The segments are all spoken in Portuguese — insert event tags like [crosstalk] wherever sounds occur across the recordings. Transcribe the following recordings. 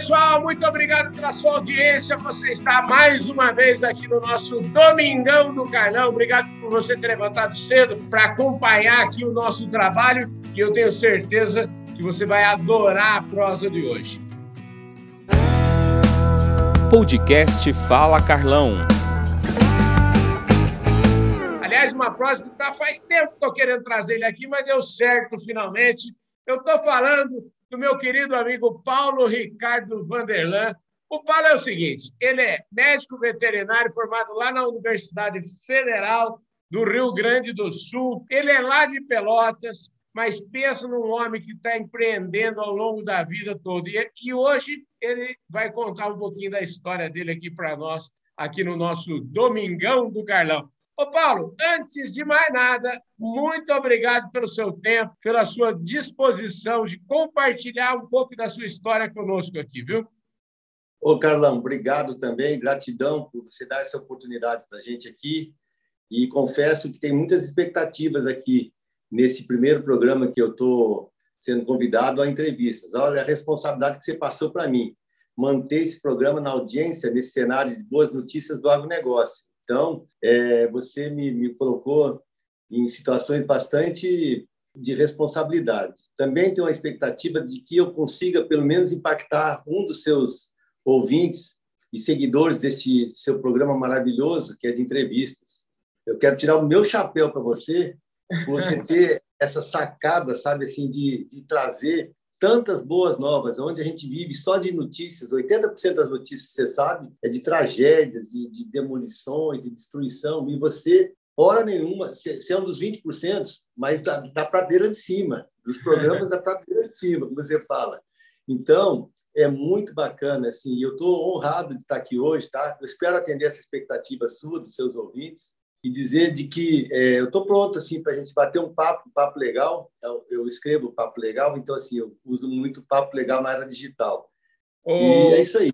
pessoal, muito obrigado pela sua audiência. Você está mais uma vez aqui no nosso Domingão do Carlão. Obrigado por você ter levantado cedo para acompanhar aqui o nosso trabalho e eu tenho certeza que você vai adorar a prosa de hoje. Podcast Fala Carlão. Aliás, uma prosa que tá faz tempo que estou querendo trazer ele aqui, mas deu certo finalmente. Eu estou falando do meu querido amigo Paulo Ricardo Vanderlan. O Paulo é o seguinte: ele é médico veterinário formado lá na Universidade Federal do Rio Grande do Sul. Ele é lá de Pelotas, mas pensa num homem que está empreendendo ao longo da vida toda. E, hoje ele vai contar um pouquinho da história dele aqui para nós, aqui no nosso Domingão do Carlão. Ô, Paulo, antes de mais nada, muito obrigado pelo seu tempo, pela sua disposição de compartilhar um pouco da sua história conosco aqui, viu? Ô, Carlão, obrigado também, gratidão por você dar essa oportunidade para a gente aqui. E confesso que tem muitas expectativas aqui nesse primeiro programa que eu estou sendo convidado a entrevistas. Olha a responsabilidade que você passou para mim, manter esse programa na audiência, nesse cenário de boas notícias do agronegócio. Então, é, você me, me colocou em situações bastante de responsabilidade. Também tenho a expectativa de que eu consiga, pelo menos, impactar um dos seus ouvintes e seguidores deste seu programa maravilhoso, que é de entrevistas. Eu quero tirar o meu chapéu para você, por você [laughs] ter essa sacada, sabe, assim, de, de trazer tantas boas novas, onde a gente vive só de notícias, 80% das notícias, você sabe, é de tragédias, de, de demolições, de destruição, e você, hora nenhuma, você é um dos 20%, mas da, da pradeira de cima, dos programas [laughs] da pradeira de cima, como você fala. Então, é muito bacana, assim, eu estou honrado de estar aqui hoje, tá? Eu espero atender essa expectativa sua, dos seus ouvintes, e dizer de que é, eu estou pronto assim para a gente bater um papo, um papo legal. Eu, eu, escrevo papo legal, então assim eu uso muito papo legal na era digital. Ô, e é isso aí.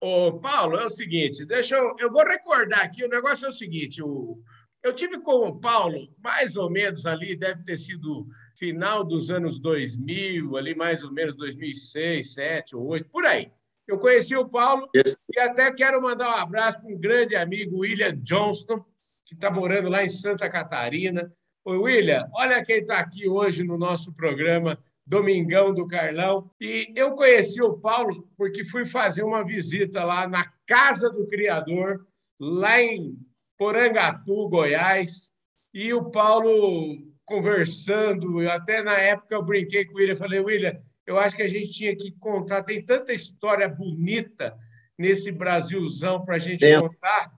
Ô, Paulo, é o seguinte, deixa eu, eu vou recordar aqui. O negócio é o seguinte: o, eu tive com o Paulo mais ou menos ali, deve ter sido final dos anos 2000, ali mais ou menos 2006, 2007 ou 2008, por aí. Eu conheci o Paulo Isso. e até quero mandar um abraço para um grande amigo, William Johnston, que está morando lá em Santa Catarina. Oi, William, olha quem está aqui hoje no nosso programa Domingão do Carlão. E eu conheci o Paulo porque fui fazer uma visita lá na Casa do Criador, lá em Porangatu, Goiás. E o Paulo conversando, até na época eu brinquei com o William, falei, William, eu acho que a gente tinha que contar, tem tanta história bonita nesse Brasilzão para a gente contar.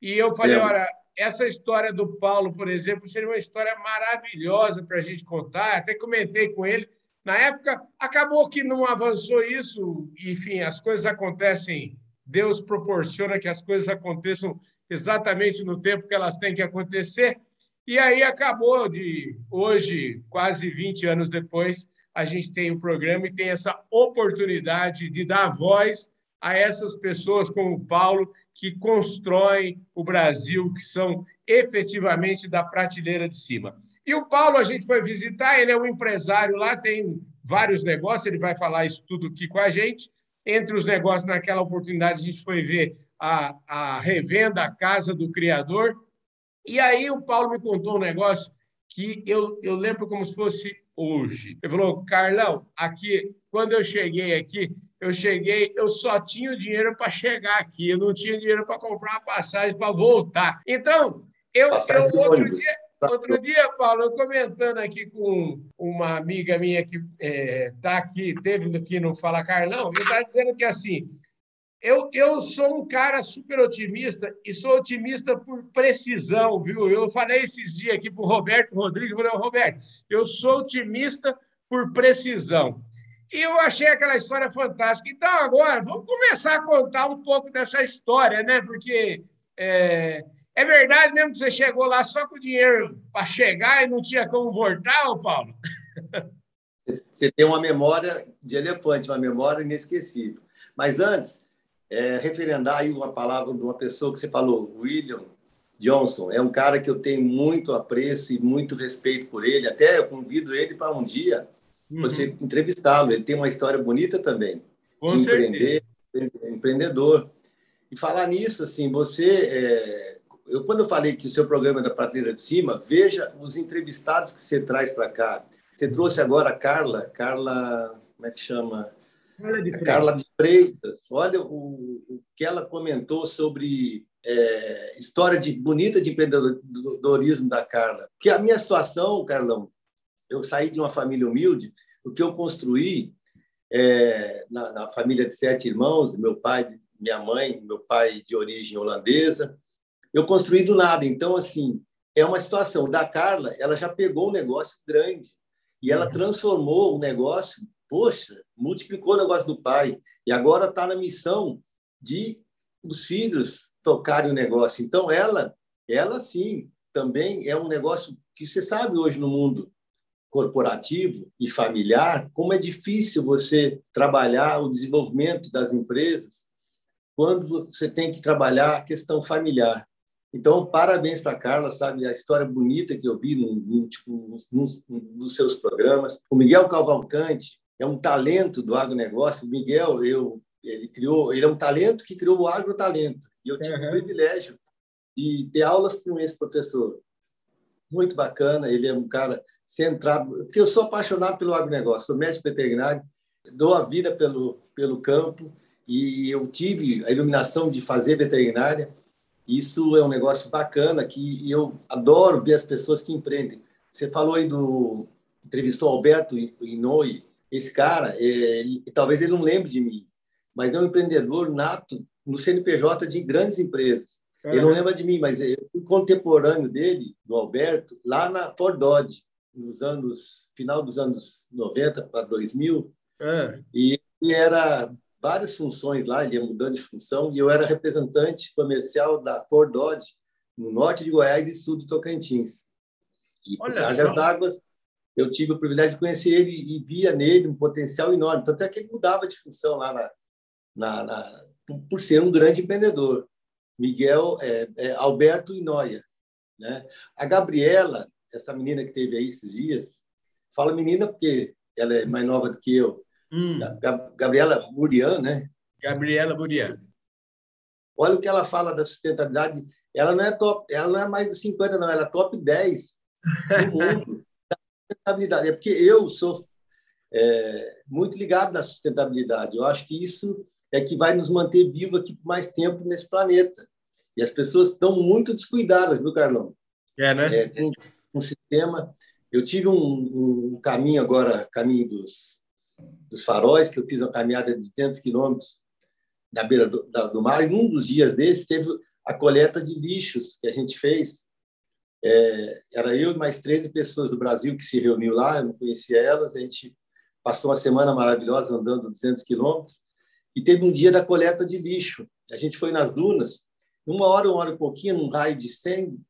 E eu falei, olha, essa história do Paulo, por exemplo, seria uma história maravilhosa para a gente contar. Até comentei com ele. Na época, acabou que não avançou isso. Enfim, as coisas acontecem. Deus proporciona que as coisas aconteçam exatamente no tempo que elas têm que acontecer. E aí acabou de hoje, quase 20 anos depois, a gente tem o um programa e tem essa oportunidade de dar voz a essas pessoas como o Paulo, que constroem o Brasil, que são efetivamente da prateleira de cima. E o Paulo, a gente foi visitar, ele é um empresário lá, tem vários negócios, ele vai falar isso tudo aqui com a gente. Entre os negócios, naquela oportunidade, a gente foi ver a, a revenda, a casa do criador. E aí o Paulo me contou um negócio que eu, eu lembro como se fosse hoje. Ele falou, Carlão, aqui, quando eu cheguei aqui, eu cheguei, eu só tinha o dinheiro para chegar aqui, eu não tinha dinheiro para comprar uma passagem para voltar. Então, eu, eu outro dia, outro dia, Paulo, eu comentando aqui com uma amiga minha que está é, tá aqui, teve aqui no Fala Carlão, e está dizendo que assim, eu, eu sou um cara super otimista e sou otimista por precisão, viu? Eu falei esses dias aqui para o Roberto Rodrigues, falei, Roberto, eu sou otimista por precisão. E eu achei aquela história fantástica. Então, agora, vamos começar a contar um pouco dessa história, né? Porque é, é verdade mesmo que você chegou lá só com o dinheiro para chegar e não tinha como voltar, Paulo? [laughs] Você tem uma memória de elefante, uma memória inesquecível. Mas antes, é, referendar aí uma palavra de uma pessoa que você falou, William Johnson. É um cara que eu tenho muito apreço e muito respeito por ele. Até eu convido ele para um dia você uhum. entrevistá-lo. Ele tem uma história bonita também. Com de empreender, empreendedor. E falar nisso, assim, você, é, eu quando eu falei que o seu programa é da prateleira de cima, veja os entrevistados que você traz para cá. Você trouxe agora a Carla, Carla, como é que chama? Carla de A Carla de Freitas. Olha o, o que ela comentou sobre é, história de bonita de empreendedorismo da Carla. Que a minha situação, Carlão, eu saí de uma família humilde, o que eu construí é, na, na, família de sete irmãos, meu pai, minha mãe, meu pai de origem holandesa, eu construí do nada. Então, assim, é uma situação. Da Carla, ela já pegou um negócio grande e ela transformou o negócio, poxa, multiplicou o negócio do pai e agora está na missão de os filhos tocarem o negócio. Então, ela, ela sim, também é um negócio que você sabe hoje no mundo corporativo e familiar, como é difícil você trabalhar o desenvolvimento das empresas quando você tem que trabalhar a questão familiar. Então, parabéns para a Carla, sabe? A história bonita que eu vi no, no, tipo, nos, nos seus programas. O Miguel Cavalcante é um talento do agronegócio. O Miguel, eu, ele criou, ele é um talento que criou o agrotalento. E eu tive uhum. o privilégio de ter aulas com esse professor. Muito bacana, ele é um cara centrado, porque eu sou apaixonado pelo agronegócio, sou médico veterinário, dou a vida pelo, pelo campo e eu tive a iluminação de fazer veterinária isso é um negócio bacana que eu adoro ver as pessoas que empreendem. Você falou aí do entrevistou Alberto Inoi, esse cara, é, ele, talvez ele não lembre de mim, mas é um empreendedor nato no CNPJ de grandes empresas. Uhum. Ele não lembra de mim, mas eu fui contemporâneo dele, do Alberto, lá na Ford Dodge, nos anos final dos anos 90 para 2000. Uhum. E era várias funções lá, ele ia mudando de função, e eu era representante comercial da Ford Dodge, no norte de Goiás e sul do Tocantins. E por cargas d'água, eu tive o privilégio de conhecer ele e via nele um potencial enorme. Tanto é que ele mudava de função lá na, na, na por ser um grande empreendedor. Miguel é, é Alberto Inoia. Né? A Gabriela, essa menina que teve aí esses dias, fala menina porque ela é mais nova do que eu, Hum. Gabriela Burian, né? Gabriela Burian. Olha o que ela fala da sustentabilidade. Ela não é top, ela não é mais de 50, não, ela é top 10 do [laughs] mundo da sustentabilidade. É porque eu sou é, muito ligado na sustentabilidade. Eu acho que isso é que vai nos manter vivos aqui por mais tempo nesse planeta. E as pessoas estão muito descuidadas, viu, Carlão? É, né? É, sistema. Eu tive um, um caminho agora, caminho dos dos faróis, que eu fiz uma caminhada de 200 quilômetros na beira do, da, do mar, e num dos dias desses teve a coleta de lixos que a gente fez. É, era eu e mais 13 pessoas do Brasil que se reuniu lá, eu não conhecia elas, a gente passou uma semana maravilhosa andando 200 quilômetros, e teve um dia da coleta de lixo. A gente foi nas dunas, uma hora, uma hora e pouquinho, num raio de 100,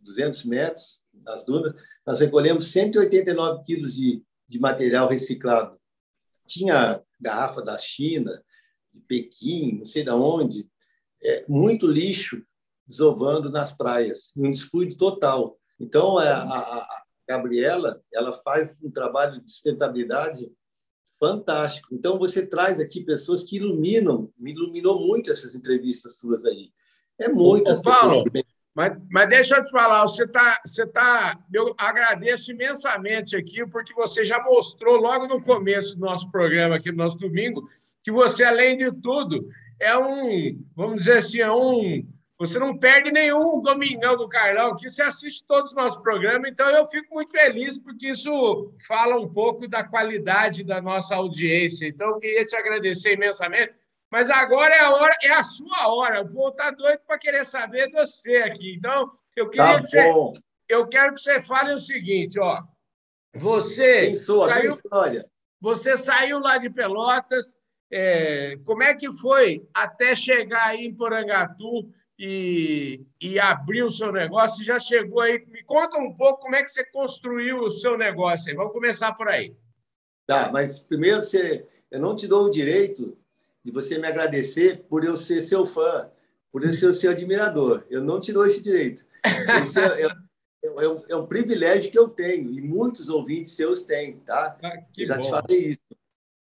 200 metros das dunas, nós recolhemos 189 quilos de, de material reciclado tinha garrafa da China, de Pequim, não sei de onde, é, muito lixo desovando nas praias, um descuido total. Então, é, a, a Gabriela ela faz um trabalho de sustentabilidade fantástico. Então, você traz aqui pessoas que iluminam, me iluminou muito essas entrevistas suas aí. É muitas Ô, Paulo, pessoas. Mas, mas deixa eu te falar, você está. Você tá, eu agradeço imensamente aqui, porque você já mostrou logo no começo do nosso programa, aqui no nosso domingo, que você, além de tudo, é um, vamos dizer assim, é um. Você não perde nenhum domingão do Carlão, que você assiste todos os nossos programas, então eu fico muito feliz, porque isso fala um pouco da qualidade da nossa audiência. Então, eu queria te agradecer imensamente. Mas agora é a hora, é a sua hora. O povo está doido para querer saber de você aqui. Então, eu queria tá que você, eu quero que você fale o seguinte, ó. Você sou? saiu, história. você saiu lá de Pelotas. É, como é que foi até chegar aí em Porangatu e, e abrir o seu negócio? Você já chegou aí? Me conta um pouco como é que você construiu o seu negócio. Aí. Vamos começar por aí. Tá, mas primeiro você, eu não te dou o direito de você me agradecer por eu ser seu fã, por eu ser o seu admirador. Eu não te dou esse direito. Esse é, é, é, um, é um privilégio que eu tenho e muitos ouvintes seus têm, tá? Ah, eu já bom. te falei isso.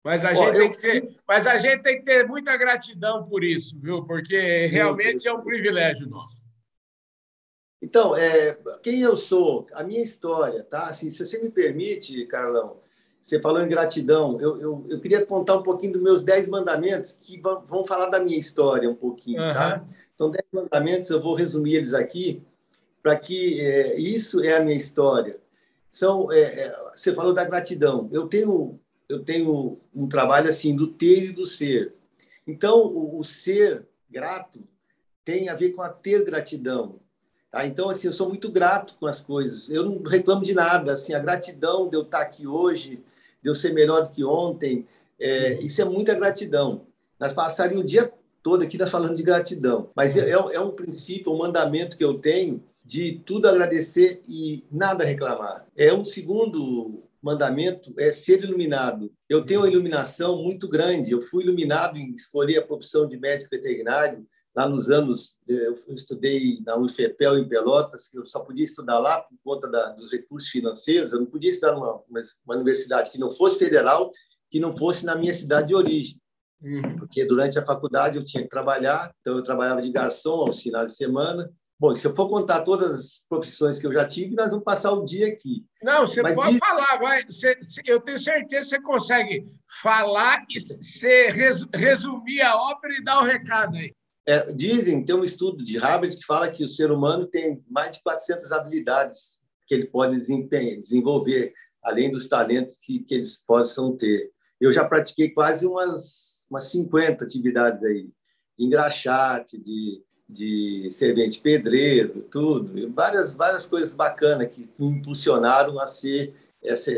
Mas a, Ó, gente eu... tem que ser, mas a gente tem que ter muita gratidão por isso, viu? Porque realmente é um privilégio nosso. Então, é, quem eu sou, a minha história, tá? Assim, se você me permite, Carlão, você falou em gratidão, eu, eu, eu queria contar um pouquinho dos meus dez mandamentos que vão, vão falar da minha história um pouquinho, uhum. tá? Então, dez mandamentos, eu vou resumir eles aqui, para que é, isso é a minha história. São, é, é, você falou da gratidão. Eu tenho, eu tenho um trabalho assim do ter e do ser. Então, o, o ser grato tem a ver com a ter gratidão. Tá? Então, assim, eu sou muito grato com as coisas. Eu não reclamo de nada. Assim, a gratidão de eu estar aqui hoje, de eu ser melhor do que ontem, é, isso é muita gratidão. Nós passaríamos o dia todo aqui nós falando de gratidão, mas é, é um princípio, um mandamento que eu tenho de tudo agradecer e nada reclamar. É um segundo mandamento é ser iluminado. Eu tenho uma iluminação muito grande. Eu fui iluminado em escolher a profissão de médico veterinário lá nos anos, eh, eu estudei na UFEPEL em Pelotas, eu só podia estudar lá por conta da, dos recursos financeiros, eu não podia estudar numa uma universidade que não fosse federal, que não fosse na minha cidade de origem. Uhum. Porque durante a faculdade eu tinha que trabalhar, então eu trabalhava de garçom aos finais de semana. Bom, se eu for contar todas as profissões que eu já tive, nós vamos passar o dia aqui. Não, você Mas pode diz... falar, vai. Você, eu tenho certeza que você consegue falar e você resumir a ópera e dar o recado aí. É, dizem, tem um estudo de Harvard que fala que o ser humano tem mais de 400 habilidades que ele pode desenvolver, além dos talentos que, que eles possam ter. Eu já pratiquei quase umas, umas 50 atividades aí, de engraxate, de, de servente pedreiro, tudo, várias, várias coisas bacanas que me impulsionaram a ser essa,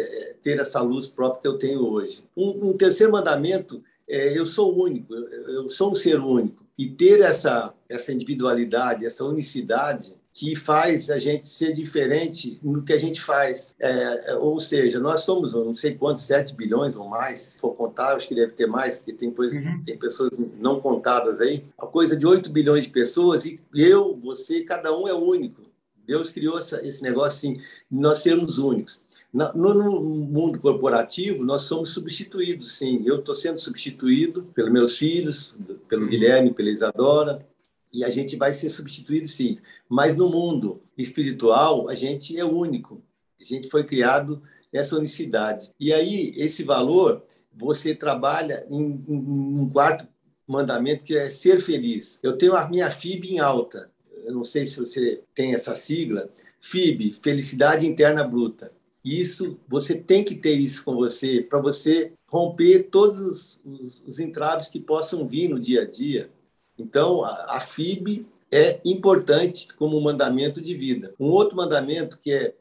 ter essa luz própria que eu tenho hoje. Um, um terceiro mandamento é, eu sou único, eu, eu sou um ser único e ter essa, essa individualidade, essa unicidade que faz a gente ser diferente no que a gente faz. É, ou seja, nós somos, não sei quantos, 7 bilhões ou mais, se for contar, acho que deve ter mais, porque tem, coisa, uhum. tem pessoas não contadas aí, a coisa de 8 bilhões de pessoas, e eu, você, cada um é único. Deus criou essa, esse negócio assim, nós sermos únicos. No, no, mundo corporativo, nós somos substituídos, sim. Eu estou sendo substituído pelos meus filhos, pelo uhum. Guilherme, pela Isadora, e a gente vai ser substituído, sim. Mas no mundo espiritual, a gente é único. A gente foi criado nessa unicidade. E aí, esse valor, você trabalha em, em um quarto mandamento que é ser feliz. Eu tenho a minha FIB em alta. Eu não sei se você tem essa sigla. FIB, Felicidade Interna Bruta. Isso, você tem que ter isso com você para você romper todos os, os, os, entraves que possam vir no dia a dia. Então, a, a FIB é importante como mandamento de vida. Um outro mandamento que é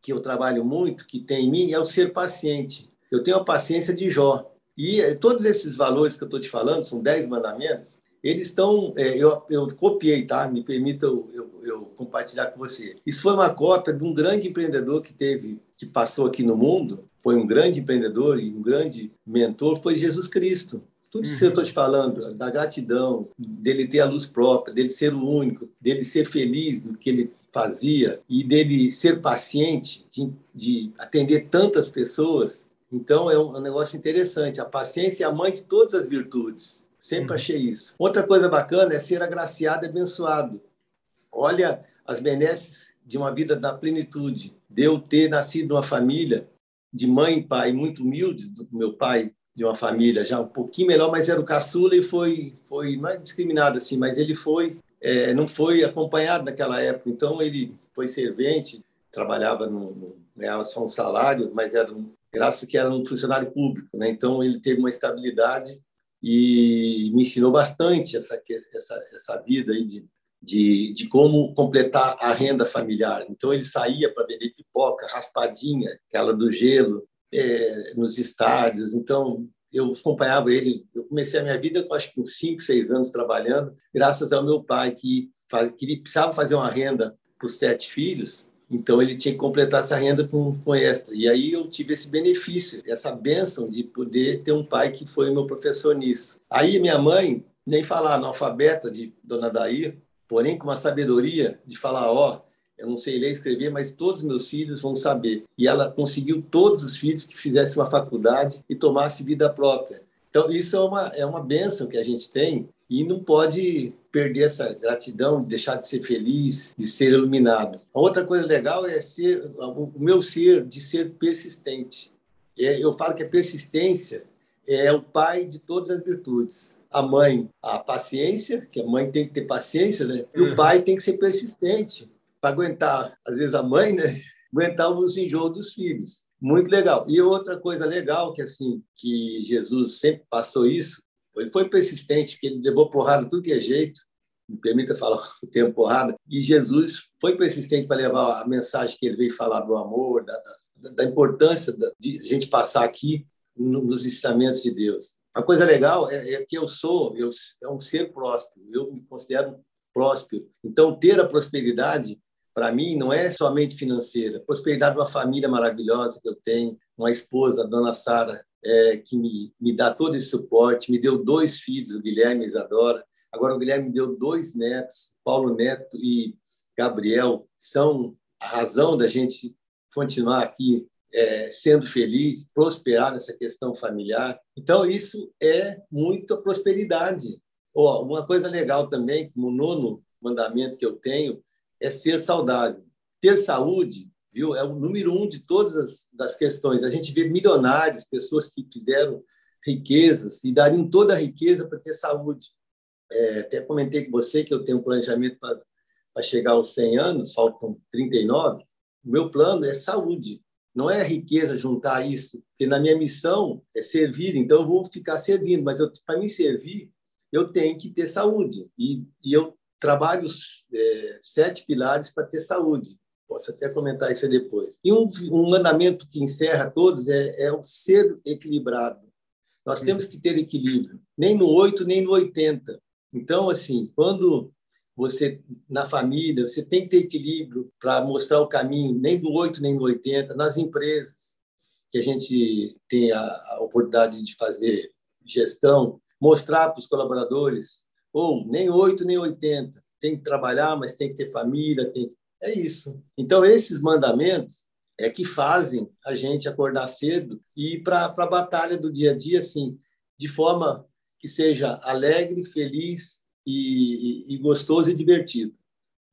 que eu trabalho muito, que tem em mim, é o ser paciente. Eu tenho a paciência de Jó. E eh, todos esses valores que eu estou te falando, são dez mandamentos, eles estão. É, eu, eu copiei, tá? Me permita eu, eu, eu, compartilhar com você. Isso foi uma cópia de um grande empreendedor que teve que passou aqui no mundo, foi um grande empreendedor e um grande mentor, foi Jesus Cristo. Tudo isso uhum. eu estou te falando, da gratidão, dele ter a luz própria, dele ser o único, dele ser feliz no que ele fazia e dele ser paciente, de, de atender tantas pessoas. Então, é um, é um, negócio interessante. A paciência é a mãe de todas as virtudes. Sempre uhum. achei isso. Outra coisa bacana é ser agraciado e abençoado. Olha as benesses de uma vida da plenitude de eu ter nascido numa família de mãe e pai muito humildes, do meu pai de uma família já um pouquinho melhor, mas era o caçula e foi foi mais discriminado assim, mas ele foi é, não foi acompanhado naquela época, então ele foi servente, trabalhava no, no ganhava só um salário, mas era um, graças que era um funcionário público, né? Então ele teve uma estabilidade e me ensinou bastante essa essa essa vida aí de de, de como completar a renda familiar. Então, ele saía para vender pipoca, raspadinha, aquela do gelo, é, nos estádios. Então, eu acompanhava ele. Eu comecei a minha vida, acho que com 5, 6 anos trabalhando, graças ao meu pai, que, que precisava fazer uma renda para os sete filhos, então ele tinha que completar essa renda com, com extra. E aí eu tive esse benefício, essa bênção de poder ter um pai que foi meu professor nisso. Aí minha mãe, nem falar analfabeta de Dona Daí, porém com uma sabedoria de falar, ó, eu não sei ler e escrever, mas todos os meus filhos vão saber. E ela conseguiu todos os filhos que fizessem uma faculdade e tomassem vida própria. Então, isso é uma, é uma benção que a gente tem e não pode perder essa gratidão, deixar de ser feliz, de ser iluminado. A outra coisa legal é ser o meu ser de ser persistente. É, eu falo que a persistência é o pai de todas as virtudes. A mãe, a paciência, que a mãe tem que ter paciência, né? E o uhum. pai tem que ser persistente para aguentar, às vezes a mãe, né? [laughs] Aguentar os enjoos dos filhos. Muito legal. E outra coisa legal que assim, que Jesus sempre passou isso, ele foi persistente, porque ele levou porrada tudo que é jeito, me permita falar [laughs] o termo porrada, e Jesus foi persistente para levar a mensagem que ele veio falar do amor, da, da, da importância de a gente passar aqui nos ensinamentos de Deus. A coisa legal é, é que eu sou, eu é um ser próspero, eu me considero próspero. Então, ter a prosperidade, para mim, não é somente financeira. Prosperidade de uma família maravilhosa que eu tenho, uma esposa, a dona Sara, é, que me, me dá todo esse suporte, me deu dois filhos, o Guilherme e a Isadora. Agora, o Guilherme me deu dois netos, Paulo Neto e Gabriel, são a razão da gente continuar aqui é, sendo feliz, prosperar nessa questão familiar. Então, isso é muita prosperidade. Oh, uma coisa legal também, como nono mandamento que eu tenho, é ser saudável. Ter saúde viu? É o número um de todas as das questões. A gente vê milionários, pessoas que fizeram riquezas e dariam toda a riqueza para ter saúde. É, até comentei com você que eu tenho um planejamento para chegar aos 100 anos, faltam 39. O meu plano é saúde, não é riqueza juntar isso, porque na minha missão é servir, então eu vou ficar servindo, mas para me servir, eu tenho que ter saúde. E, e eu trabalho é, sete pilares para ter saúde. Posso até comentar isso depois. E um, um mandamento que encerra todos é, é o ser equilibrado. Nós hum. temos que ter equilíbrio, nem no 8, nem no 80. Então, assim, quando você, na família, você tem que ter equilíbrio para mostrar o caminho, nem do 8, nem do 80. Nas empresas, que a gente tem a, a oportunidade de fazer gestão, mostrar para os colaboradores, ou nem 8, nem 80. Tem que trabalhar, mas tem que ter família, tem é isso. Então, esses mandamentos é que fazem a gente acordar cedo e ir para a batalha do dia a dia, assim, de forma que seja alegre, feliz e, e, e gostoso e divertido.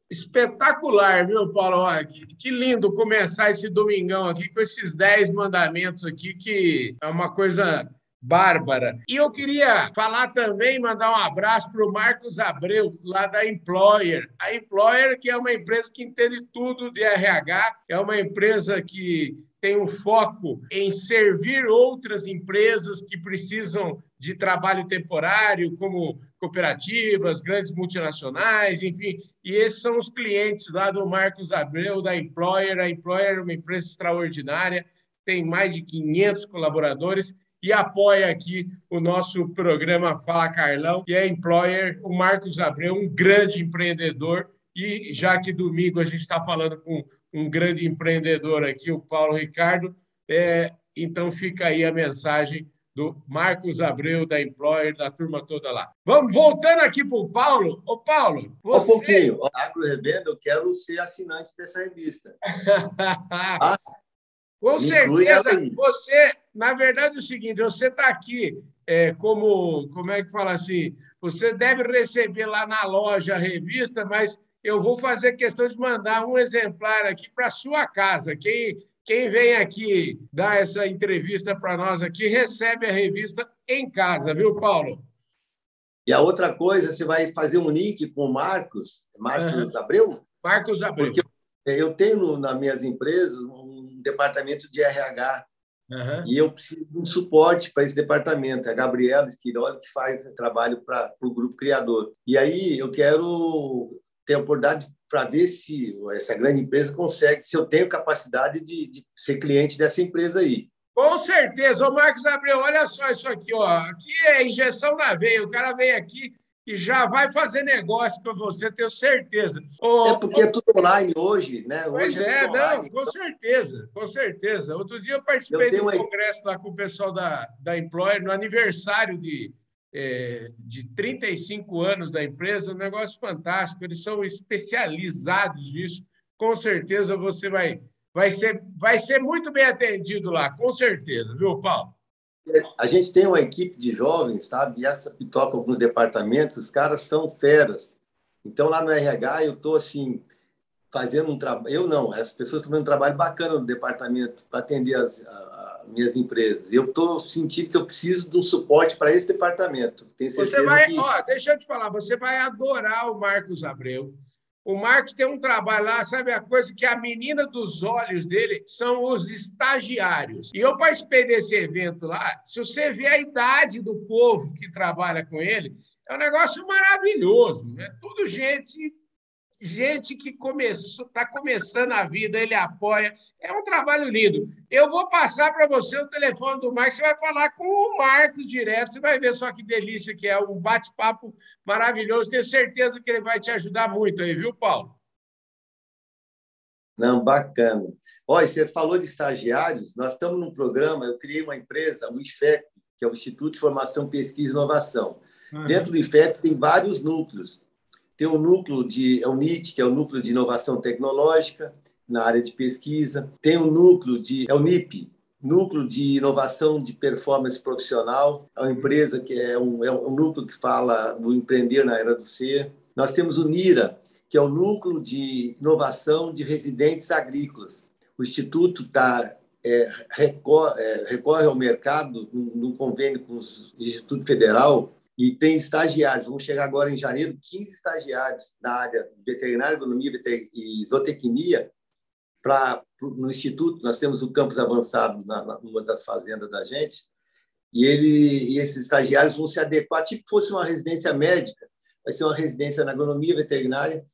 Espetacular, viu, Paulo? Que, que, lindo começar esse domingão aqui com esses dez mandamentos aqui, que é uma coisa Bárbara. E eu queria falar também, mandar um abraço para o Marcos Abreu, lá da Employer. A Employer, que é uma empresa que entende tudo de RH, é uma empresa que tem um foco em servir outras empresas que precisam de trabalho temporário, como cooperativas, grandes multinacionais, enfim. E esses são os clientes lá do Marcos Abreu, da Employer. A Employer é uma empresa extraordinária, tem mais de 500 colaboradores e apoia aqui o nosso programa Fala Carlão, que é employer, o Marcos Abreu, um grande empreendedor. E já que domingo a gente está falando com um grande empreendedor aqui, o Paulo Ricardo, é, então fica aí a mensagem do Marcos Abreu, da Employer, da turma toda lá. Vamos voltando aqui para o Paulo. Ô, Paulo, você... Um pouquinho. Agro Revenda, eu quero ser assinante dessa revista. [laughs] ah, com certeza, você, na verdade, é o seguinte: você está aqui é, como, como é que fala assim? Você deve receber lá na loja a revista, mas eu vou fazer questão de mandar um exemplar aqui para sua casa. Quem, quem vem aqui dar essa entrevista para nós aqui recebe a revista em casa, viu, Paulo? E a outra coisa, você vai fazer um link com o Marcos, Marcos uhum. Abreu? Marcos Abreu. Porque eu tenho nas minhas empresas departamento de RH. Uhum. E eu preciso de um suporte para esse departamento. É a Gabriela Esquiroli que faz trabalho para o grupo criador. E aí eu quero ter a oportunidade para ver se essa grande empresa consegue, se eu tenho capacidade de, de ser cliente dessa empresa aí. Com certeza. Ô, Marcos Abreu, olha só isso aqui. Ó. Aqui é injeção na veia. O cara vem aqui, e já vai fazer negócio com você, tenho certeza. é porque é tudo online hoje, né? Pois hoje é, é não, com certeza, com certeza. Outro dia eu participei eu de um uma... congresso lá com o pessoal da, da Employer, no aniversário de, é, de 35 anos da empresa, um negócio fantástico. Eles são especializados nisso, com certeza você vai, vai, ser, vai ser muito bem atendido lá, com certeza, viu, Paulo? A gente tem uma equipe de jovens, sabe? E essa toca alguns departamentos, os caras são feras. Então, lá no RH, eu estou assim, fazendo um trabalho. Eu não, as pessoas estão fazendo um trabalho bacana no departamento para atender as, a, a minhas empresas. Eu estou sentindo que eu preciso de um suporte para esse departamento. Tenho você vai, que... ó, deixa eu te falar, você vai adorar o Marcos Abreu. O Marcos tem um trabalho lá, sabe a coisa que a menina dos olhos dele são os estagiários. E eu participei desse evento lá. Se você vê a idade do povo que trabalha com ele, é um negócio maravilhoso. É tudo gente gente que começou, está começando a vida, ele apoia. É um trabalho lindo. Eu vou passar para você o telefone do Marcos, você vai falar com o Marcos direto, você vai ver só que delícia que é, um bate-papo maravilhoso. Tenho certeza que ele vai te ajudar muito aí, viu, Paulo? Não, bacana. Olha, você falou de estagiários, nós estamos num programa, eu criei uma empresa, o IFEP, que é o Instituto de Formação, Pesquisa e Inovação. Uhum. Dentro do IFEP tem vários núcleos tem o núcleo de é o NIT, que é o núcleo de inovação tecnológica na área de pesquisa. Tem o núcleo de é o NIP, núcleo de inovação de performance profissional. É uma empresa que é um, é um núcleo que fala do empreender na era do ser. Nós temos o NIRA, que é o núcleo de inovação de residentes agrícolas. O instituto está é, recorre, é, recorre, ao mercado num convênio com o Instituto Federal e tem estagiários, vamos chegar agora em janeiro, 15 estagiários na área veterinária, agronomia e zootecnia, para no instituto, nós temos o campus avançado na, na, numa das fazendas da gente, e, ele, e esses estagiários vão se adequar, tipo fosse uma residência médica, vai ser uma residência na agronomia veterinária,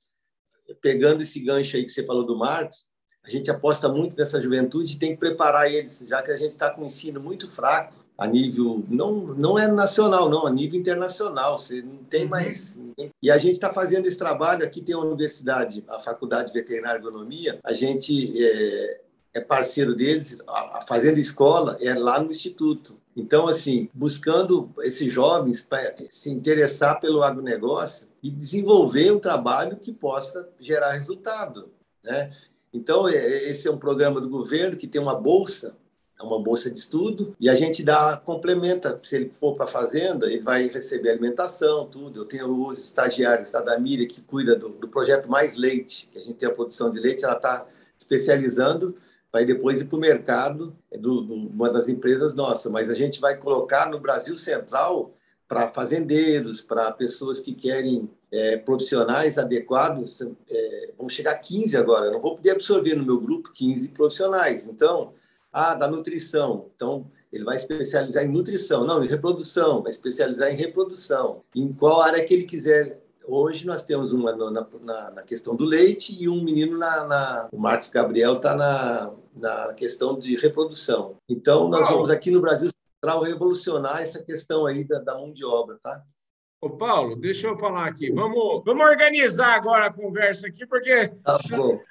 pegando esse gancho aí que você falou do Marcos, a gente aposta muito nessa juventude e tem que preparar eles, já que a gente está com um ensino muito fraco, a nível não não é nacional não a nível internacional você não tem uhum. mais e a gente está fazendo esse trabalho aqui tem a universidade a faculdade de veterinária e agronomia a gente é, é parceiro deles a, a fazenda escola é lá no instituto. Então assim buscando esses jovens para se interessar pelo agronegócio e desenvolver um trabalho que possa gerar resultado né? Então é, esse é um programa do governo que tem uma bolsa é uma bolsa de estudo e a gente dá complementa. Se ele for para a fazenda ele vai receber alimentação tudo. Eu tenho os estagiários da Miriam que cuida do, do, projeto mais leite que a gente tem a produção de leite ela está especializando vai depois ir para o mercado é do, do, uma das empresas nossas mas a gente vai colocar no Brasil Central para fazendeiros para pessoas que querem é, profissionais adequados. É, vão chegar 15 agora. Eu não vou poder absorver no meu grupo 15 profissionais. Então ah, da nutrição. Então, ele vai especializar em nutrição. Não, em reprodução, vai especializar em reprodução. Em qual área que ele quiser. Hoje nós temos uma na, na, na questão do leite e um menino na. na o Marcos Gabriel está na, na questão de reprodução. Então, nós vamos aqui no Brasil Central revolucionar essa questão aí da, da mão de obra, tá? Ô, Paulo, deixa eu falar aqui. Vamos, vamos organizar agora a conversa aqui, porque tá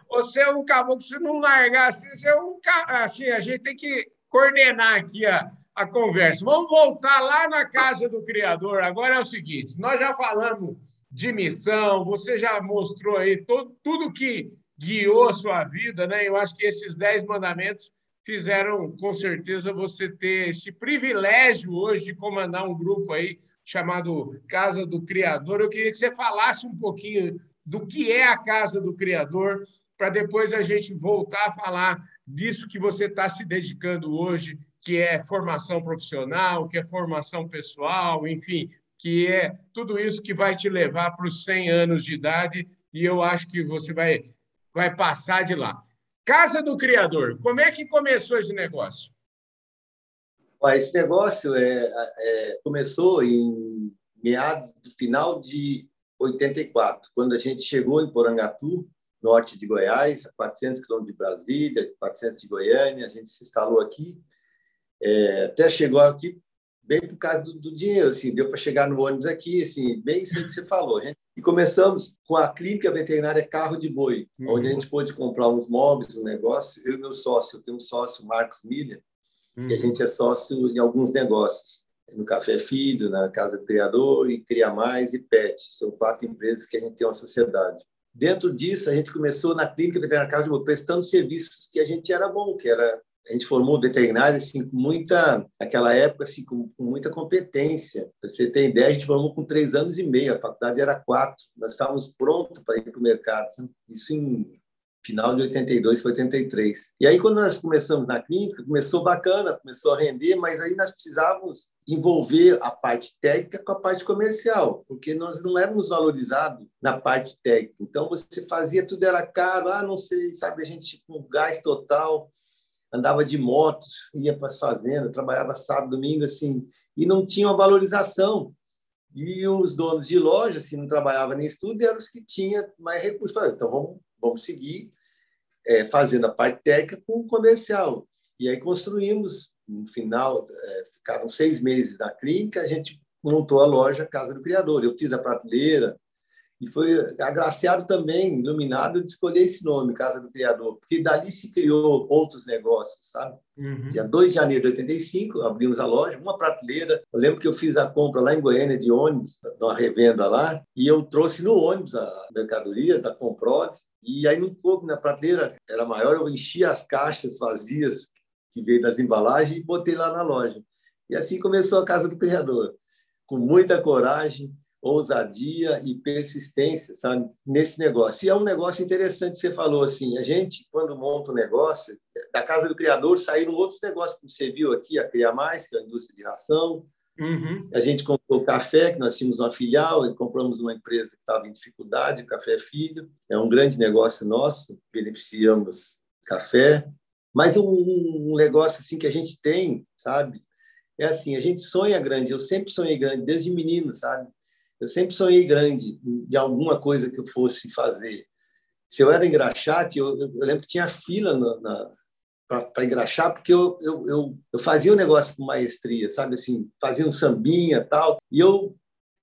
você é um caboclo, se não largar assim, você é um assim, a gente tem que coordenar aqui a, a conversa. Vamos voltar lá na casa do Criador. Agora é o seguinte: nós já falamos de missão, você já mostrou aí todo, tudo que guiou a sua vida, né? Eu acho que esses dez mandamentos fizeram, com certeza, você ter esse privilégio hoje de comandar um grupo aí chamado Casa do Criador. Eu queria que você falasse um pouquinho do que é a Casa do Criador, para depois a gente voltar a falar disso que você está se dedicando hoje, que é formação profissional, que é formação pessoal, enfim, que é tudo isso que vai te levar para os 100 anos de idade, e eu acho que você vai, vai passar de lá. Casa do Criador, como é que começou esse negócio? Esse negócio é, é, começou em meados do final de 84, quando a gente chegou em Porangatu, norte de Goiás, a 400 quilômetros de Brasília, 400 de Goiânia, a gente se instalou aqui, é, até chegou aqui bem por causa do, do dinheiro, assim, deu para chegar no ônibus aqui, assim, bem isso que você falou. Gente, e começamos com a clínica veterinária Carro de Boi, uhum. onde a gente pôde comprar uns móveis, um negócio. Eu e meu sócio, eu tenho um sócio, Marcos Milha, Uhum. E a gente é sócio em alguns negócios. No Café Filho, na Casa do Criador, e Cria Mais e Pet. São quatro empresas que a gente tem uma sociedade. dentro disso, a gente começou na clínica veterinária Carlos prestando serviços que a gente era bom, que era a gente formou veterinário assim com muita naquela época assim com, com muita competência para você ter ideia a gente formou com três anos e meio a faculdade era quatro nós estávamos prontos para ir para o mercado isso em final de 82 para 83. E aí, quando nós começamos na clínica, começou bacana, começou a render, mas aí nós precisávamos envolver a parte técnica com a parte comercial, porque nós não éramos valorizados na parte técnica. Então, você fazia tudo, era caro, ah, não sei, sabe, a gente com gás total, andava de motos, ia para as fazendas, trabalhava sábado, domingo, assim, e não tinha uma valorização. E os donos de loja, se não trabalhavam nem estudo, eram os que tinham mais recursos. Então, vamos, vamos seguir é, fazendo a parte técnica com o comercial. E aí construímos, no final, é, ficaram seis meses na clínica, a gente montou a loja Casa do Criador. Eu fiz a prateleira, e foi agraciado também, iluminado, de escolher esse nome, Casa do Criador, porque dali se criou outros negócios, sabe? Uhum. Dia 2 de janeiro de 85, abrimos a loja, uma prateleira. Eu lembro que eu fiz a compra lá em Goiânia de ônibus, numa revenda lá, e eu trouxe no ônibus a mercadoria da Comprod, e aí um pouco na prateleira era maior, eu enchi as caixas vazias que veio das embalagens e botei lá na loja. E assim começou a Casa do Criador, com muita coragem, ousadia e persistência, sabe, nesse negócio. E é um negócio interessante você falou assim, a gente quando monta um negócio, da casa do criador saíram outros negócios que você viu aqui, a Cria Mais, que é a indústria de ração. Uhum. A gente comprou café, que nós tínhamos uma filial, e compramos uma empresa que estava em dificuldade, Café Filho. É um grande negócio nosso, beneficiamos café. Mas um, um negócio assim que a gente tem, sabe? É assim, a gente sonha grande. Eu sempre sonhei grande, desde menino, sabe? Eu sempre sonhei grande de alguma coisa que eu fosse fazer. Se eu era engraxate, eu, eu lembro que tinha fila para engraxar, porque eu, eu, eu, eu, fazia o um negócio com maestria, sabe? Assim, fazia um sambinha tal, e eu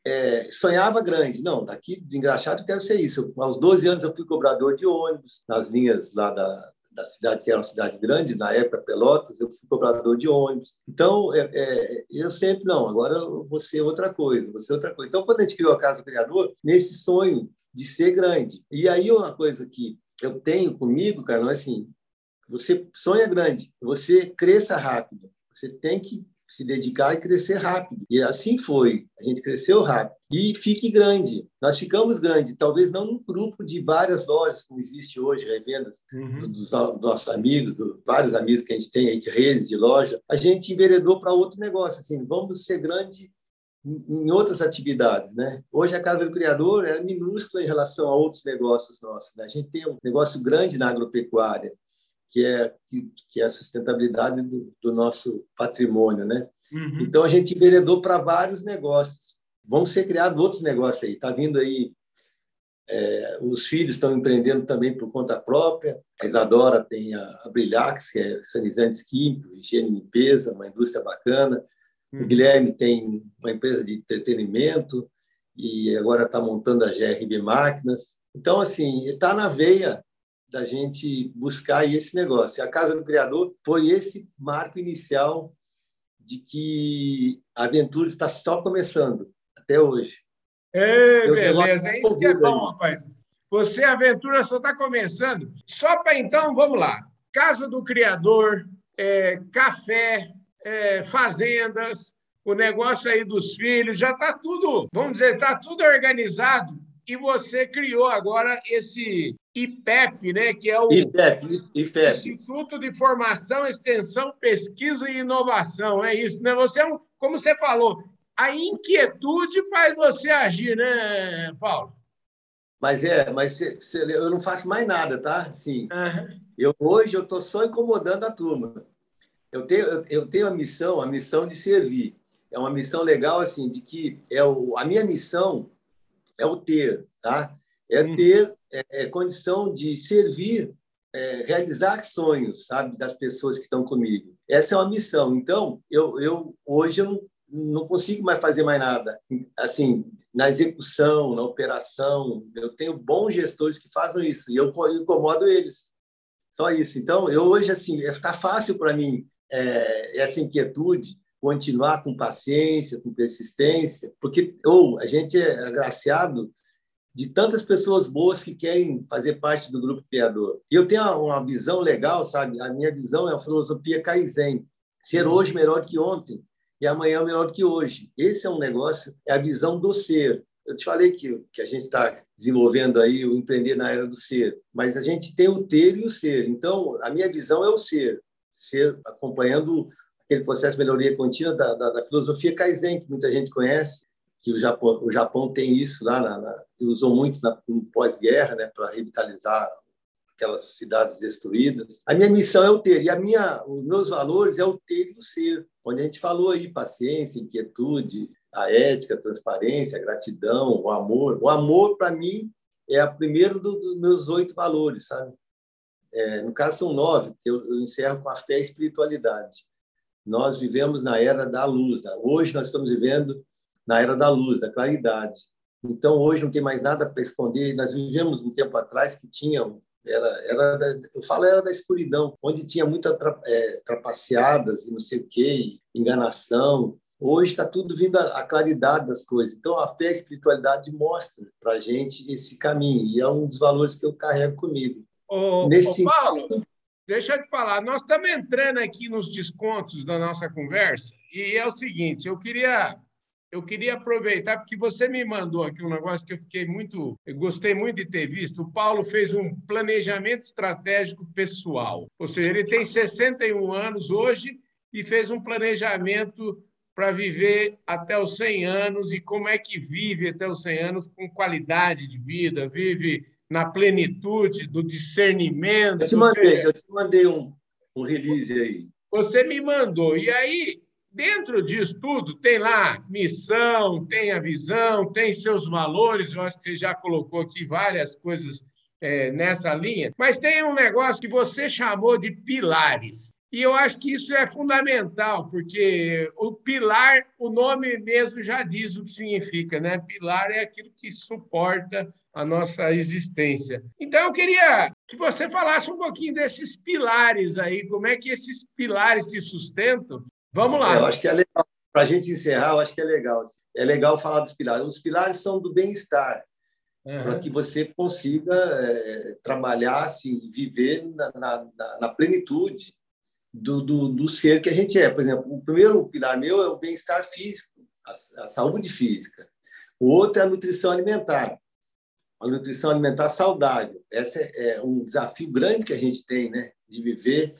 é, sonhava grande. Não, daqui de engraxado eu quero ser isso. Eu, aos 12 anos eu fui cobrador de ônibus nas linhas lá da, da cidade, que era uma cidade grande, na época Pelotas, eu fui cobrador de ônibus. Então, é, é, eu sempre, não, agora vou ser outra coisa, vou ser outra coisa. Então, quando a gente criou a Casa do Criador, nesse sonho de ser grande. E aí, uma coisa que eu tenho comigo, cara, não é assim, você sonha grande, você cresça rápido, você tem que se dedicar e crescer rápido. E assim foi. A gente cresceu rápido. E fique grande. Nós ficamos grande, talvez não num grupo de várias lojas, como existe hoje, revendas uhum. dos, dos, nossos amigos, dos vários amigos que a gente tem aí, redes de loja. A gente enveredou para outro negócio, assim, vamos ser grande em outras atividades, né? Hoje a Casa do Criador é minúscula em relação a outros negócios nossos. Né? A gente tem um negócio grande na agropecuária, que é, que, que é a sustentabilidade do, do nosso patrimônio. Né? Uhum. Então, a gente enveredou para vários negócios. Vão ser criados outros negócios aí. Está vindo aí, é, os filhos estão empreendendo também por conta própria. A Isadora tem a, a Brilhax, que é sanizantes químicos, higiene e limpeza, uma indústria bacana. Uhum. O Guilherme tem uma empresa de entretenimento e agora está montando a GRB Máquinas. Então, assim, está na veia da gente buscar esse negócio. A Casa do Criador foi esse marco inicial de que a aventura está só começando, até hoje. É, beleza, é isso que é bom, rapaz. Você, a aventura só está começando. Só para então, vamos lá. Casa do Criador, é, café, é, fazendas, o negócio aí dos filhos, já está tudo, vamos dizer, está tudo organizado e você criou agora esse IPEP, né, que é o IPEP, IPEP. Instituto de Formação, Extensão, Pesquisa e Inovação. É isso, né? Você é um, como você falou, a inquietude faz você agir, né, Paulo? Mas é, mas cê, cê, eu não faço mais nada, tá? Sim. Uhum. Eu hoje eu estou só incomodando a turma. Eu tenho, eu, eu, tenho a missão, a missão de servir. É uma missão legal assim, de que é o, a minha missão é o ter, tá? É hum. ter é, é, condição de servir, é, realizar sonhos, sabe, das pessoas que estão comigo. Essa é uma missão. Então, eu, eu hoje eu não, não consigo mais fazer mais nada. Assim, na execução, na operação, eu tenho bons gestores que fazem isso e eu incomodo eles. Só isso. Então, eu hoje assim, está fácil para mim é, essa inquietude continuar com paciência, com persistência, porque ou a gente é agraciado de tantas pessoas boas que querem fazer parte do grupo criador. E eu tenho uma visão legal, sabe? A minha visão é a filosofia Kaizen, ser hoje melhor que ontem e amanhã melhor que hoje. Esse é um negócio, é a visão do ser. Eu te falei que, que a gente está desenvolvendo aí o empreender na era do ser, mas a gente tem o ter e o ser. Então, a minha visão é o ser, ser acompanhando aquele processo de melhoria contínua da, da, da filosofia Kaizen, que muita gente conhece, que o Japão, o Japão tem isso lá, na, na, usou muito na, no pós-guerra, né, para revitalizar aquelas cidades destruídas. A minha missão é o ter, e a minha, os meus valores é o ter e o ser, onde a gente falou aí paciência, inquietude, a ética, a transparência, a gratidão, o amor. O amor, para mim, é o primeiro do, dos meus oito valores, sabe? É, no caso, são nove, porque eu, eu encerro com a fé e a espiritualidade. Nós vivemos na era da luz. Né? Hoje nós estamos vivendo na era da luz, da claridade. Então, hoje não tem mais nada para esconder. Nós vivemos um tempo atrás que tinha, era, era da, eu falo era da escuridão, onde tinha muitas é, trapaceadas e não sei o quê, enganação. Hoje está tudo vindo a, a, claridade das coisas. Então, a fé e a espiritualidade mostra para a gente esse caminho. E é um dos valores que eu carrego comigo. Ô, Nesse... ô Paulo, deixa eu te falar. Nós estamos entrando aqui nos descontos da nossa conversa. E é o seguinte, eu queria eu queria aproveitar, porque você me mandou aqui um negócio que eu fiquei muito. Eu gostei muito de ter visto. O Paulo fez um planejamento estratégico pessoal. Ou seja, ele tem 61 anos hoje e fez um planejamento para viver até os 100 anos e como é que vive até os 100 anos com qualidade de vida, vive na plenitude do discernimento. Eu te mandei, eu te mandei um, um release aí. Você me mandou. E aí, Dentro disso tudo, tem lá missão, tem a visão, tem seus valores. Eu acho que você já colocou aqui várias coisas é, nessa linha. Mas tem um negócio que você chamou de pilares. E eu acho que isso é fundamental, porque o pilar, o nome mesmo já diz o que significa, né? Pilar é aquilo que suporta a nossa existência. Então, eu queria que você falasse um pouquinho desses pilares aí, como é que esses pilares se sustentam Vamos lá. É, eu acho que é legal. Para a gente encerrar, eu acho que é legal. É legal falar dos pilares. Os pilares são do bem-estar, uhum. para que você consiga é, trabalhar, assim, viver na, na, na plenitude do, do, do, ser que a gente é. Por exemplo, o primeiro pilar meu é o bem-estar físico, a, a, saúde física. O outro é a nutrição alimentar, a nutrição alimentar saudável. Esse é, é um desafio grande que a gente tem, né, de viver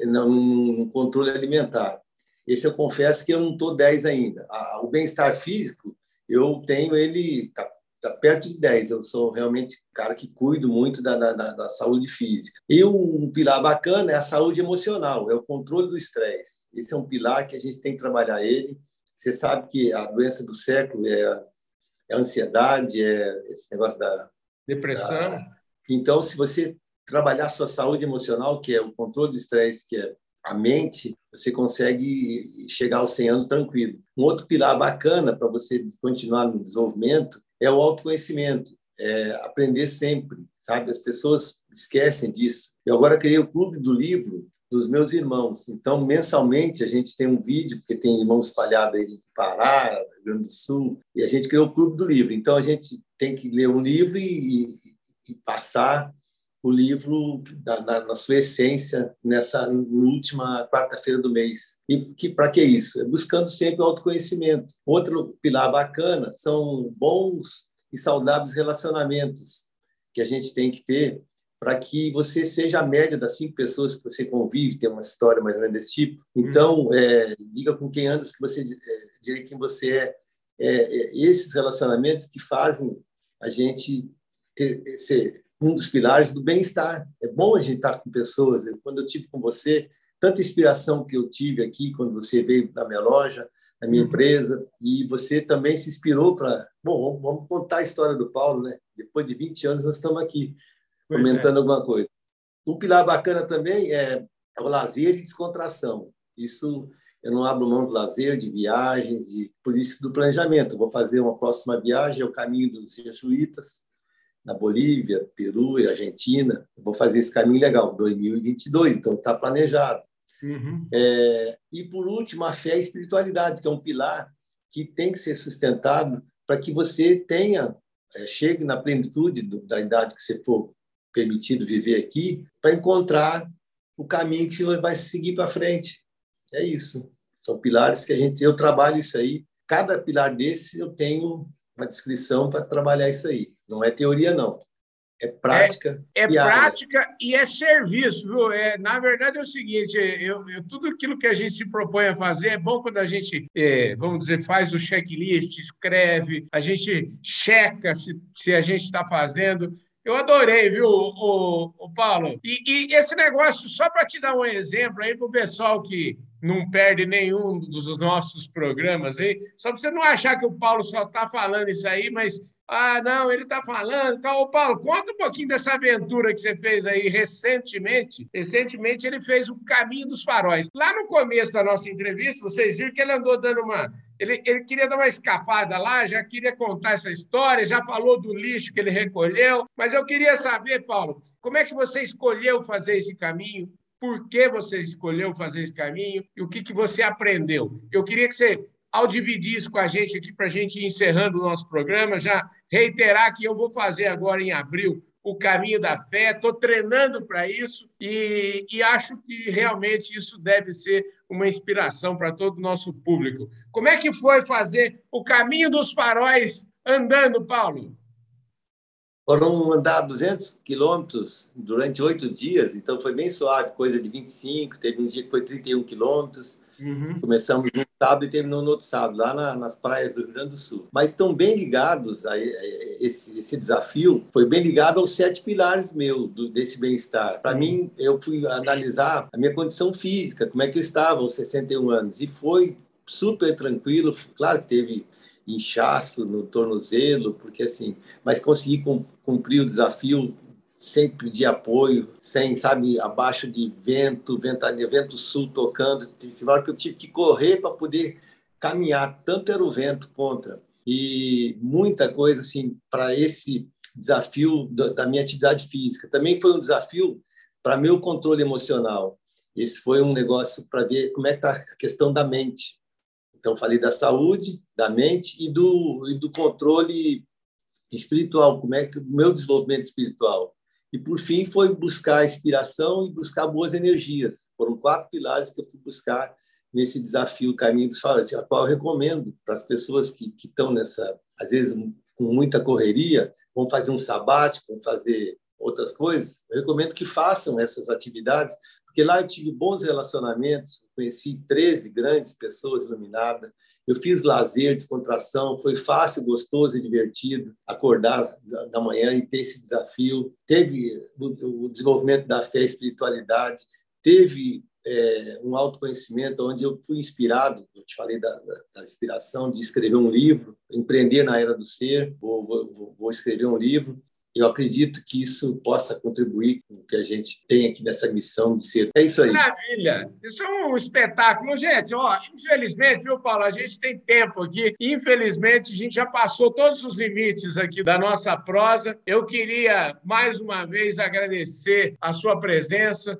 no controle alimentar. Esse eu confesso que eu não estou 10 ainda. o bem-estar físico, eu tenho ele tá, tá, perto de 10. Eu sou realmente cara que cuido muito da, da, da, saúde física. E um pilar bacana é a saúde emocional, é o controle do estresse. Esse é um pilar que a gente tem que trabalhar ele. Você sabe que a doença do século é, é a ansiedade, é esse negócio da depressão. Da... Então, se você trabalhar a sua saúde emocional, que é o controle do estresse, que é a mente, você consegue chegar aos 100 anos tranquilo. Um outro pilar bacana para você continuar no desenvolvimento é o autoconhecimento, é aprender sempre, sabe? As pessoas esquecem disso. Eu agora criei o Clube do Livro dos meus irmãos. Então, mensalmente, a gente tem um vídeo, porque tem irmãos espalhados aí no Pará, Rio Grande do Sul, e a gente criou o Clube do Livro. Então, a gente tem que ler um livro e, e passar o livro na, na, na, sua essência nessa última quarta-feira do mês. E que para que isso? É buscando sempre o autoconhecimento. Outro pilar bacana são bons e saudáveis relacionamentos que a gente tem que ter para que você seja a média das cinco pessoas que você convive, tem uma história mais ou menos desse tipo. Então, uhum. é, diga com quem andas que você é, diga quem você é. é. é. Esses relacionamentos que fazem a gente ter, ser, um dos pilares do bem-estar. É bom a gente estar com pessoas. Quando eu tive com você, tanta inspiração que eu tive aqui quando você veio na minha loja, na minha uhum. empresa, e você também se inspirou para. Bom, vamos contar a história do Paulo, né? Depois de 20 anos, nós estamos aqui pois comentando é. alguma coisa. Um pilar bacana também é o lazer e descontração. Isso eu não abro mão do lazer, de viagens, de por isso do planejamento. vou fazer uma próxima viagem, é o caminho dos jesuítas, na Bolívia, Peru e Argentina. vou fazer esse caminho legal, 2022, então está planejado. Uhum. É, e, por último, a fé e a espiritualidade, que é um pilar que tem que ser sustentado para que você tenha é, chegue na plenitude do, da idade que você for permitido viver aqui, para encontrar o caminho que você vai seguir para frente. É isso. São pilares que a gente, eu trabalho isso aí. Cada pilar desse eu tenho uma descrição para trabalhar isso aí. Não é teoria, não. É prática. É, é prática e é serviço, viu? É, na verdade é o seguinte: eu, eu, tudo aquilo que a gente se propõe a fazer é bom quando a gente, é, vamos dizer, faz o checklist, escreve, a gente checa se, se a gente está fazendo. Eu adorei, viu, o, o Paulo? E, e esse negócio, só para te dar um exemplo aí para o pessoal que não perde nenhum dos nossos programas aí, só para você não achar que o Paulo só está falando isso aí, mas ah, não, ele está falando. Então, Paulo, conta um pouquinho dessa aventura que você fez aí recentemente. Recentemente, ele fez o Caminho dos Faróis. Lá no começo da nossa entrevista, vocês viram que ele andou dando uma. Ele, ele queria dar uma escapada lá, já queria contar essa história, já falou do lixo que ele recolheu. Mas eu queria saber, Paulo, como é que você escolheu fazer esse caminho? Por que você escolheu fazer esse caminho? E o que, que você aprendeu? Eu queria que você ao dividir isso com a gente aqui, para a gente ir encerrando o nosso programa, já reiterar que eu vou fazer agora em abril o caminho da fé, estou treinando para isso e, e, acho que realmente isso deve ser uma inspiração para todo o nosso público. Como é que foi fazer o caminho dos faróis andando, Paulo? Foram andar 200 quilômetros durante oito dias, então foi bem suave, coisa de 25, teve um dia que foi 31 quilômetros. Uhum. Começamos no sábado e terminou no outro sábado, lá na, nas praias do Rio Grande do Sul. Mas estão bem ligados a, a, esse, esse, desafio, foi bem ligado aos sete pilares meu do, desse bem-estar. Para uhum. mim, eu fui analisar a minha condição física, como é que eu estava aos 61 anos, e foi super tranquilo. Claro que teve inchaço no tornozelo, porque assim, mas consegui cumprir o desafio sem pedir apoio, sem, sabe, abaixo de vento, ventania, vento sul tocando. Teve hora que eu tive que correr para poder caminhar, tanto era o vento contra. E muita coisa, assim, para esse desafio da minha atividade física. Também foi um desafio para meu controle emocional. Esse foi um negócio para ver como é que está a questão da mente. Então, falei da saúde, da mente e do, e do controle espiritual, como é que o meu desenvolvimento espiritual. E, por fim, foi buscar inspiração e buscar boas energias. Foram quatro pilares que eu fui buscar nesse desafio Caminho dos Falas, a qual eu recomendo para as pessoas que, que estão nessa, às vezes, com muita correria, vão fazer um sabático, vão fazer outras coisas. Eu recomendo que façam essas atividades, porque lá eu tive bons relacionamentos, conheci 13 grandes pessoas iluminadas, eu fiz lazer, descontração, foi fácil, gostoso e divertido acordar da manhã e ter esse desafio. Teve o desenvolvimento da fé e espiritualidade, teve é, um autoconhecimento onde eu fui inspirado, eu te falei da, da, da inspiração de escrever um livro, empreender na era do ser, vou, vou, vou escrever um livro, eu acredito que isso possa contribuir com o que a gente tem aqui nessa missão de ser. É isso aí. Maravilha! Isso é um espetáculo. Gente, ó, infelizmente, viu, Paulo, a gente tem tempo aqui. Infelizmente, a gente já passou todos os limites aqui da nossa prosa. Eu queria, mais uma vez, agradecer a sua presença.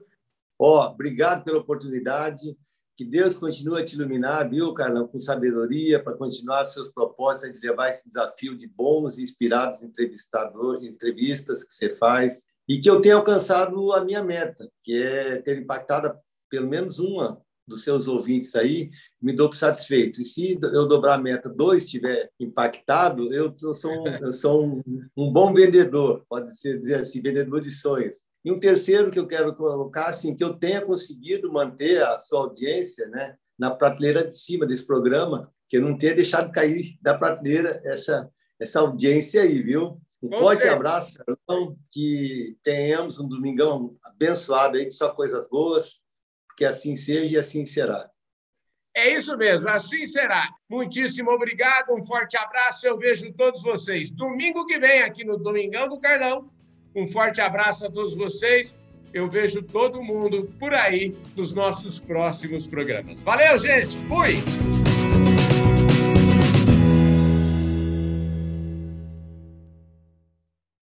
Ó, obrigado pela oportunidade. Que Deus continue a te iluminar, viu, Carlão, com sabedoria para continuar seus propósitos de levar esse desafio de bons e inspirados entrevistadores, entrevistas que você faz e que eu tenha alcançado a minha meta, que é ter impactado pelo menos uma dos seus ouvintes aí, me dou por satisfeito. E se eu dobrar a meta, dois estiver impactado, eu sou, um, eu sou um, um bom vendedor, pode ser dizer assim, vendedor de sonhos. E um terceiro que eu quero colocar, assim, que eu tenha conseguido manter a sua audiência né, na prateleira de cima desse programa, que eu não tenha deixado cair da prateleira essa, essa audiência aí, viu? Um Com forte certeza. abraço, Carlão, que tenhamos um domingão abençoado aí, de só coisas boas, que assim seja e assim será. É isso mesmo, assim será. Muitíssimo obrigado, um forte abraço, eu vejo todos vocês domingo que vem aqui no Domingão do Carlão um forte abraço a todos vocês. Eu vejo todo mundo por aí nos nossos próximos programas. Valeu, gente! Fui!